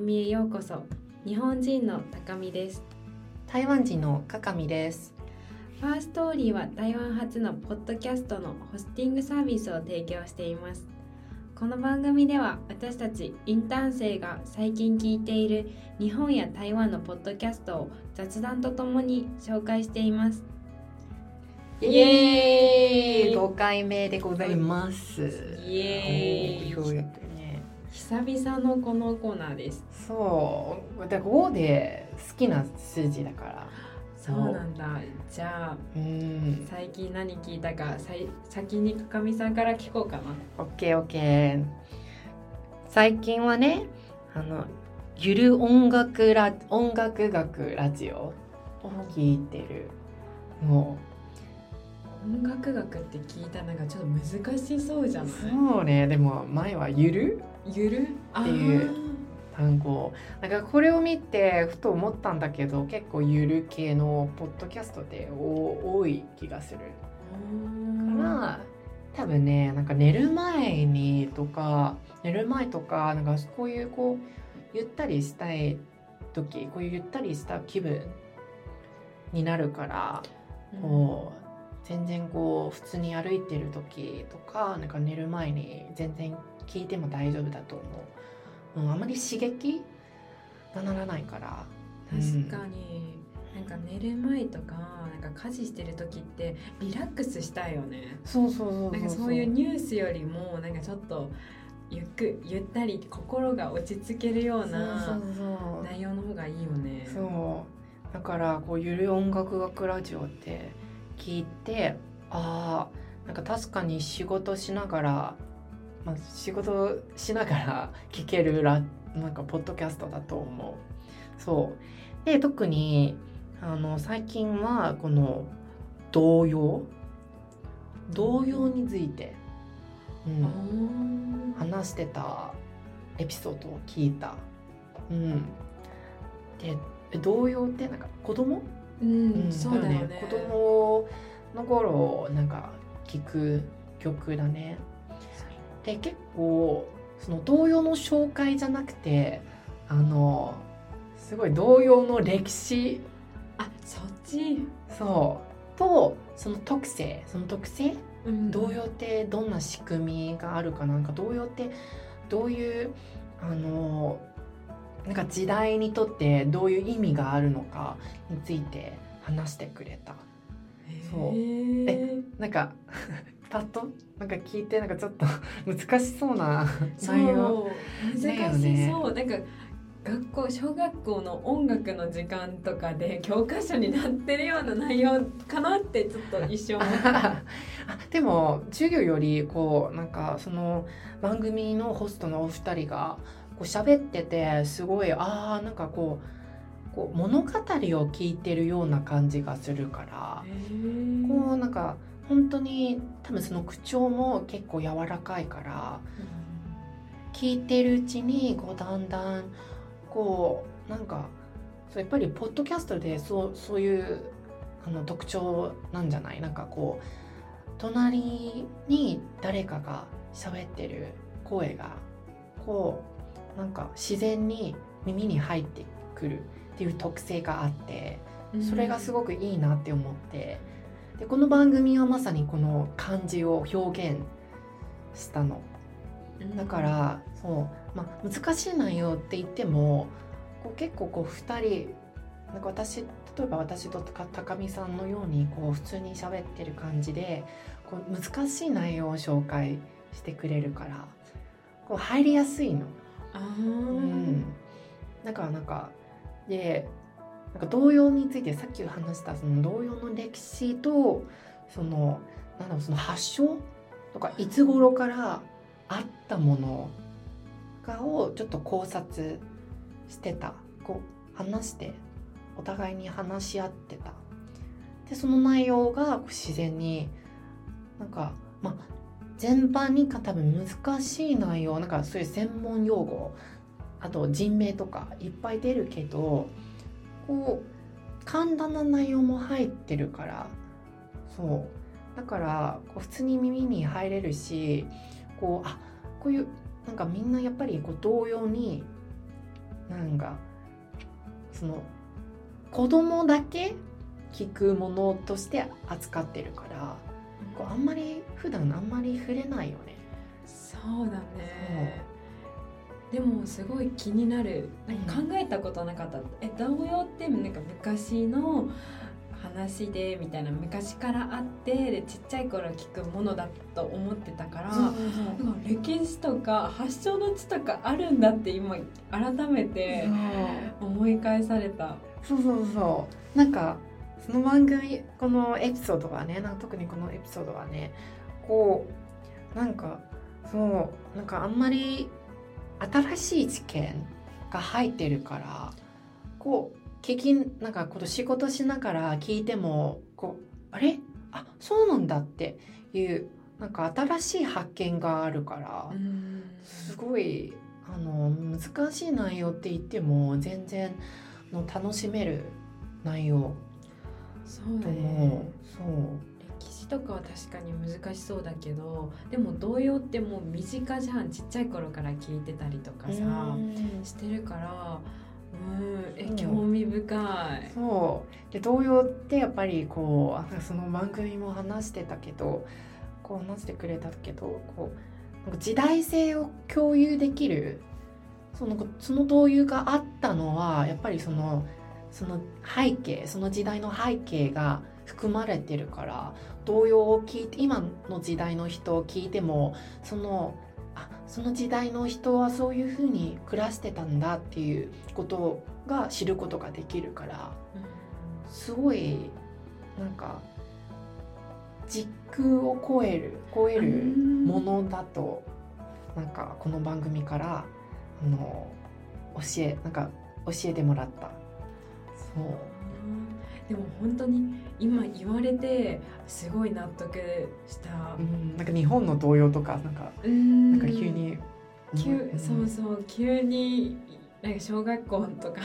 組へようこそ。日本人の高見です。台湾人のかかみです。ファーストーリーは台湾初のポッドキャストのホスティングサービスを提供しています。この番組では私たちインターン生が最近聞いている日本や台湾のポッドキャストを雑談とともに紹介しています。イエーイ5回目でございます。イエーイ。おようやくね久々のこのコーナーです。そう。だから5で好きな数字だから。そうなんだ。じゃあうん。最近何聞いたかさい先にかかみさんから聞こうかな。オッケーオッケー。最近はねあのゆる音楽ラ音楽学ラジオを聞いてる。も音楽学って聞いたなんかちょっと難しそうじゃうない？そうね。でも前はゆる？ゆるっていう。単語。なんかこれを見てふと思ったんだけど結構ゆる系のポッドキャストでお多い気がする。から多分ねなんか寝る前にとか寝る前とかなんかこういうこうゆったりしたい時こういうゆったりした気分になるからこう全然こう普通に歩いてる時とかなんか寝る前に全然聞いても大丈夫だと思う、うん、あまり刺激がならないから。確かに、なんか寝る前とかなんか家事してる時ってリラックスしたいよね。そうそうそうなんかそういうニュースよりもなんかちょっとゆっくゆったり心が落ち着けるような内容の方がいいよね。そう。だからこうゆる音楽学ラジオって聞いてあーなんか確かに仕事しながら、まあ、仕事しながら 聞けるラなんかポッドキャストだと思う。そう。で特にあの最近はこの童謡？童謡について、うん、うん話してたエピソードを聞いた。うん、で童謡ってなんか子供、うん、ん。そうだよね。子供の頃なんか聞く曲だね。で結構その童謡の紹介じゃなくてあのすごい童謡の歴史。あそっち、そう。とその特性その特性？うん。童謡ってどんな仕組みがあるかなんか童謡ってどういうあのなんか時代にとってどういう意味があるのかについて話してくれた。そう。へー。なんか パッとなんか聞いてなんかちょっと難しそうな内容。難しねそう、なんか学校小学校の音楽の時間とかで教科書になってるような内容かなってちょっと一瞬思った。あでも授業よりこうなんかその番組のホストのお二人がこう喋っててすごいあーなんかこうこう物語を聞いてるような感じがするからこうなんか本当に多分その口調も結構柔らかいから聞いてるうちにこうだんだんこうなんかそうやっぱりポッドキャストでそうそういうあの特徴なんじゃない？なんかこう隣に誰かが喋ってる声がこうなんか自然に耳に入ってくるっていう特性があってそれがすごごくいいなって思って。でこの番組はまさにこの感じを表現したの。だからそう、まあ、難しい内容って言ってもこう結構こう2人なんか私例えば私とか高見さんのようにこう普通に喋ってる感じでこう難しい内容を紹介してくれるからこう入りやすいの。だからなんかでなんか童謡についてさっき話したその童謡の歴史とそのなんだろうその発祥とかいつ頃からあったものかをちょっと考察してたこう話してお互いに話し合ってた。でその内容が自然になんかまあ全般にか多分難しい内容なんかそういう専門用語あと人名とかいっぱい出るけどこう簡単な内容も入ってるからそう。だからこう普通に耳に入れるしこうあこういうなんかみんなやっぱりこう同様になんかその子供だけ聞くものとして扱ってるからこうあんまり普段あんまり触れないよね。そうだね。でもすごい気になる。考えたことなかった、え童謡ってなんか昔の話でみたいな。昔からあってでちっちゃい頃聞くものだと思ってたから、歴史とか発祥の地とかあるんだって今改めて思い返された。そうそうそう。なんかその番組このエピソードはねなんか特にこのエピソードはねこうなんかそうなんかあんまり新しい知見が入ってるからこう聞きなんかこの仕事しながら聞いてもこうあれ？あそうなんだっていうなんか新しい発見があるからすごいあの難しい内容って言っても全然の楽しめる内容そうだね。そう歴史とかは確かに難しそうだけどでも童謡ってもう身近じゃん。ちっちゃい頃から聞いてたりとかさしてるからうん。え興味深い。そう。で童謡ってやっぱりこうその番組も話してたけどこう話してくれたけどこう時代性を共有できるそのその童謡があったのはやっぱりそのその背景その時代の背景が含まれてるから童謡を聞いて今の時代の人を聞いてもそのあその時代の人はそういうふうに暮らしてたんだっていうことが知ることができるからすごいなんか時空を超える超えるものだとなんかこの番組からあの教えなんか教えてもらったでも本当に今言われてすごい納得した。うん。なんか日本の童謡とかなんかなんか急に。急、うん、そうそう。急になんか小学校とか。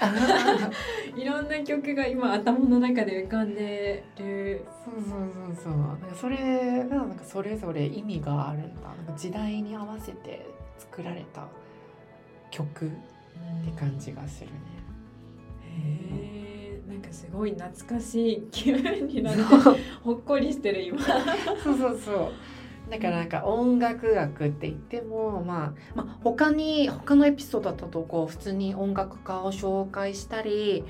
いろんな曲が今頭の中で浮かんでる。そうそうそうそう。なんかそれがなんかそれぞれ意味があるんだ。なんか時代に合わせて作られた曲って感じがするね。へえんかすごい懐かしい気分になってほっこりしてる今。そうそうそう。だからなんか音楽学って言っても、まあ、まあ他に他のエピソードだとこう普通に音楽家を紹介したり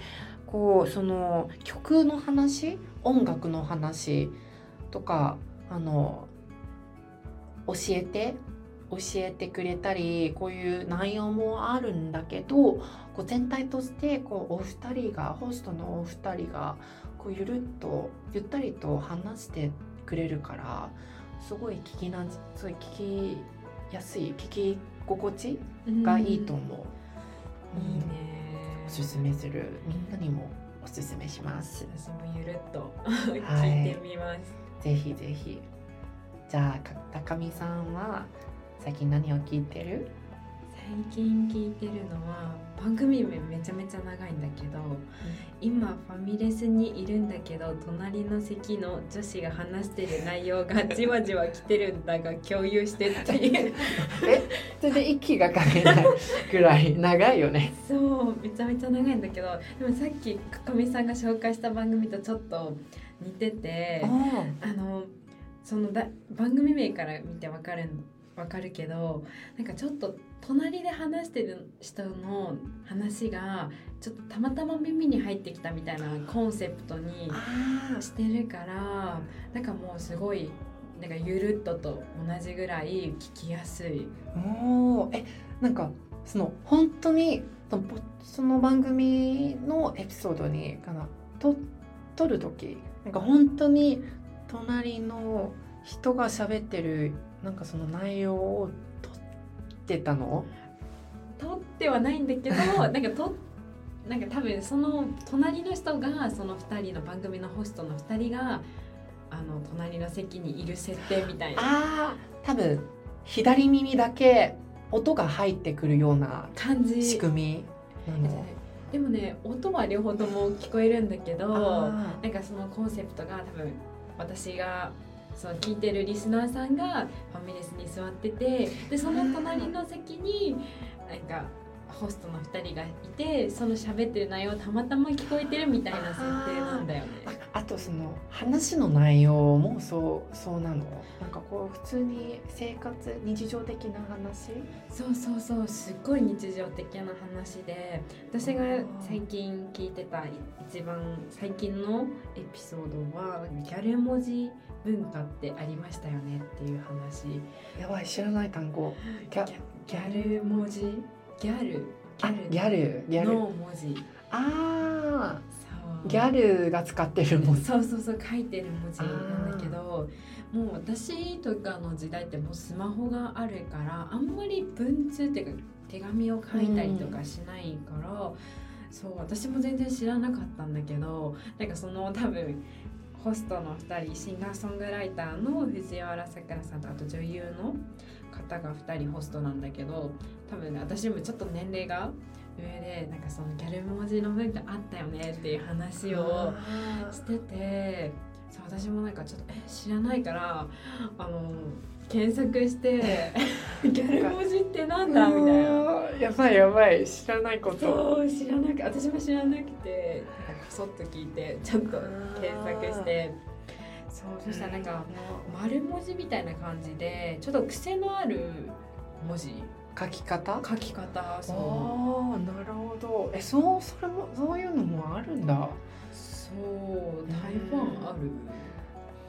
こうその曲の話音楽の話とかあの教えて教えてくれたりこういう内容もあるんだけどこう全体としてこうお二人がホストのお二人がこうゆるっとゆったりと話してくれるからすごい聞きなすごい聞きやすい聞き心地がいいと思う。うん、いいね。おすすめするみんなにもおすすめします。私もゆるっと聞いてみます。はい、ぜひぜひ。じゃあ高見さんは最近何を聞いてる？最近聞いてるのは番組名めちゃめちゃ長いんだけど、うん、今ファミレスにいるんだけど隣の席の女子が話してる内容がじわじわ来てるんだが共有してっていう。え？それで息がかけないぐらい長いよね。そうめちゃめちゃ長いんだけどでもさっきかみさんが紹介した番組とちょっと似ててあのそのだ番組名から見てわかるんわかるけどなんかちょっと隣で話してる人の話がちょっとたまたま耳に入ってきたみたいなコンセプトにしてるからなんかもうすごいなんかゆるっとと同じぐらい聞きやすい。おえなんかその本当にその番組のエピソードにかなと撮る時なんか本当に隣の人が喋ってるなんかその内容を撮ってたの？撮ってはないんだけど なんか撮なんか多分その隣の人がその2人の番組のホストの2人があの隣の席にいる設定みたいな。あ多分左耳だけ音が入ってくるような感じ。仕組みなの。でもね音は両方とも聞こえるんだけどなんかそのコンセプトが多分私がその聞いてるリスナーさんがファミレスに座っててでその隣の席になんかホストの2人がいてその喋ってる内容たまたま聞こえてるみたいな設定なんだよね。あとその話の内容もそうそうなの？なんかこう普通に生活日常的な話？そうそうそうすっごい日常的な話で私が最近聞いてた一番最近のエピソードはギャル文字文化ってありましたよねっていう話。やばい知らない単語。ギャギャル文字？ギャル。あギャル。ギャル。の文字。ああそう。ギャルが使ってるもんそうそうそう書いてる文字なんだけどもう私とかの時代ってもうスマホがあるからあんまり文通っていうか手紙を書いたりとかしないから、そう私も全然知らなかったんだけどなんかその多分ホストの2人シンガーソングライターの藤原さくらさんとあと女優の方が2人ホストなんだけど多分ね私もちょっと年齢が上でなんかそのギャル文字の文化あったよねっていう話をしててそう私もなんかちょっとえ知らないからあの検索して ギャル文字ってなんだみたいな。なやばいやばい。知らないこと。そう知らなく私も知らなくてこそっと聞いてちょっと検索して。そうそしたらなんか丸文字みたいな感じでちょっと癖のある文字。書き方？書き方そああなるほど。えそうそれもそういうのもあるんだ。うそう台湾ある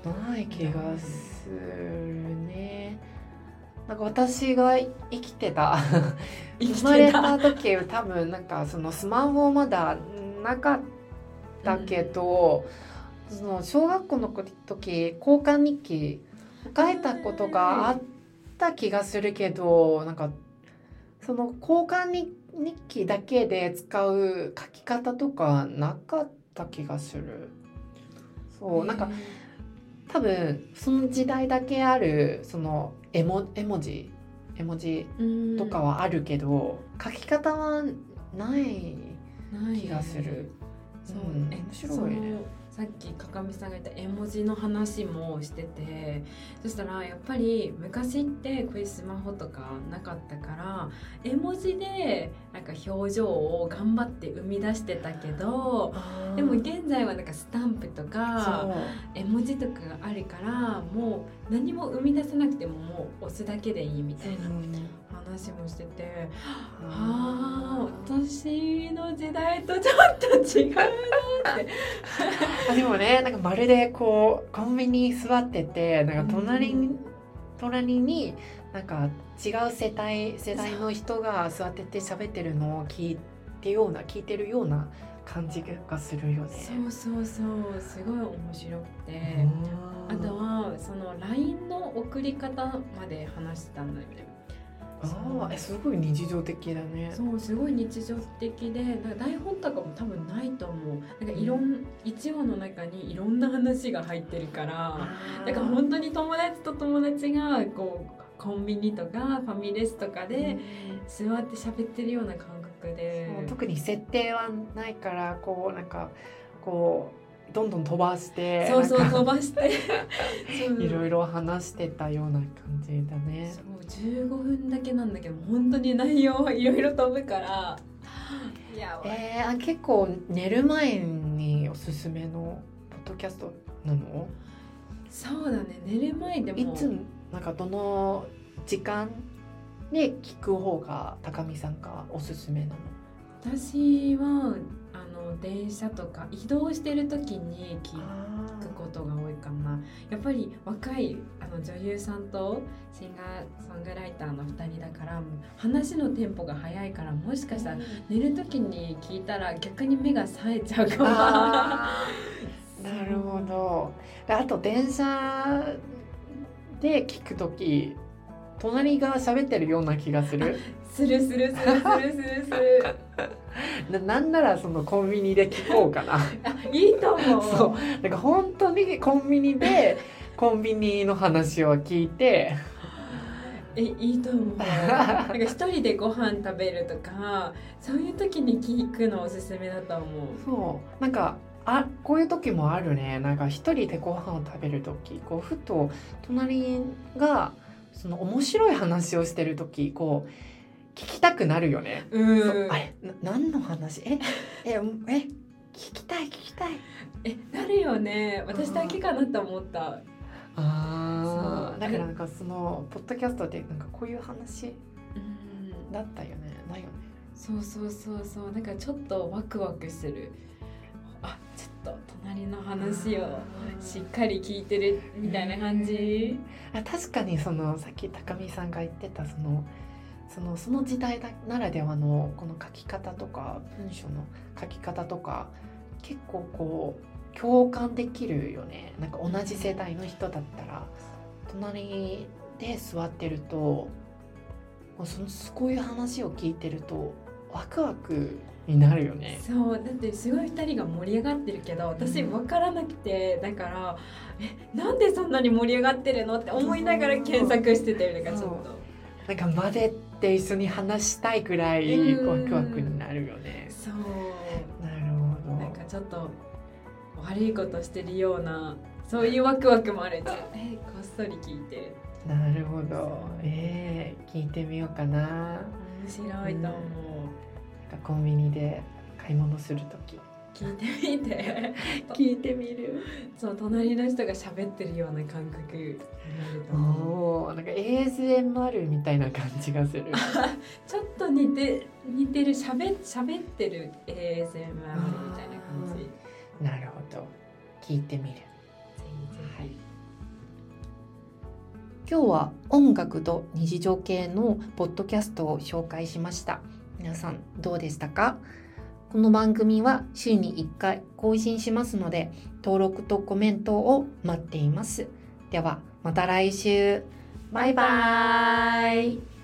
ない気がするね。なんか私が生きてた 生まれた時多分なんかそのスマホまだなかったけど、その小学校の時交換日記書いたことがあった気がするけどなんかその交換日記だけで使う書き方とかなかった気がする。そうなんか多分その時代だけあるその絵文絵文字絵文字うん。とかはあるけど、書き方はない気がする。そう、うん。え面白いねさっきかかみさんが言った絵文字の話もしててそしたらやっぱり昔ってこういうスマホとかなかったから絵文字でなんか表情を頑張って生み出してたけどでも現在はなんかスタンプとか絵文字とかがあるからもう何も生み出さなくてももう押すだけでいいみたいな話もしててああ私の時代とちょっと違うなって。あでもねなんかまるでこうコンビニに座っててなんか隣に、隣になんか違う世代世代の人が座ってて喋ってるのを聞いてような聞いてるような感じがするよね。そうそうそう。すごい面白くて。あとはその LINE の送り方まで話してたんだよねああえすごい日常的だね。そうすごい日常的でなんか台本とかも多分ないと思う。なんかいろん1話の中にいろんな話が入ってるからだから本当に友達と友達がこうコンビニとかファミレスとかで座って喋ってるような感覚で。そう特に設定はないからこうなんかこうどんどん飛ばしてそうそう飛ばして。いろいろ話してたような感じだね。そ。う15分だけなんだけど本当に内容はいろいろ飛ぶから。いやえー、あ結構寝る前におすすめのポッドキャストなの？そうだね寝る前でも。いつなんかどの時間で聞く方が高見さんがおすすめなの？私はあの電車とか移動してる時に聞くことが多いかなやっぱり若いあの女優さんとシンガーソングライターの2人だから話のテンポが速いからもしかしたら寝る時に聞いたら逆に目が冴えちゃうかも。なるほどあと電車で聞く時隣が喋ってるような気がする。するするするするするする。ななんならそのコンビニで聞こうかな。あいいと思う。そう。なんか本当にコンビニでコンビニの話を聞いて。えいいと思う。なんか一人でご飯食べるとかそういう時に聞くのおすすめだと思う。そう。なんかあこういう時もあるね。なんか一人でご飯を食べる時こうふと隣がその面白い話をしてる時こう聞きたくなるよね。うん。あれな何の話？え ええ聞きたい聞きたい。えなるよね。私だけかなって思った。そう。あだからなんかそのポッドキャストでなんかこういう話うん。だったよね。ないよね。そうそうそうそう。なんかちょっとワクワクする隣の話をしっかり聞いてるみたいな感じ？あ確かにそのさっき高見さんが言ってたそのそのその時代ならではのこの書き方とか文章の書き方とか結構こう共感できるよね。なんか同じ世代の人だったら隣で座ってるともうそのこういう話を聞いてるとワクワクになるよね。そうだってすごい2人が盛り上がってるけど私分からなくてだからえなんでそんなに盛り上がってるのって思いながら検索しててなんかちょっとなんか混ぜて一緒に話したいくらいうんワクワクになるよね。そうなるほど。なんかちょっと悪いことしてるようなそういうワクワクもあるじゃんえこっそり聞いてるなるほど。ええ聞いてみようかな。面白いと思う、なんかコンビニで買い物するとき。聞いてみて 聞いてみる。そう隣の人が喋ってるような感覚になると思うおお、なんか ASMR みたいな感じがする。ちょっと似て似てる喋喋ってる ASMR みたいな感じなるほど。聞いてみる。今日は音楽と日常系のポッドキャストを紹介しました。皆さんどうでしたか？この番組は週に1回更新しますので登録とコメントを待っています。ではまた来週。バイバイ。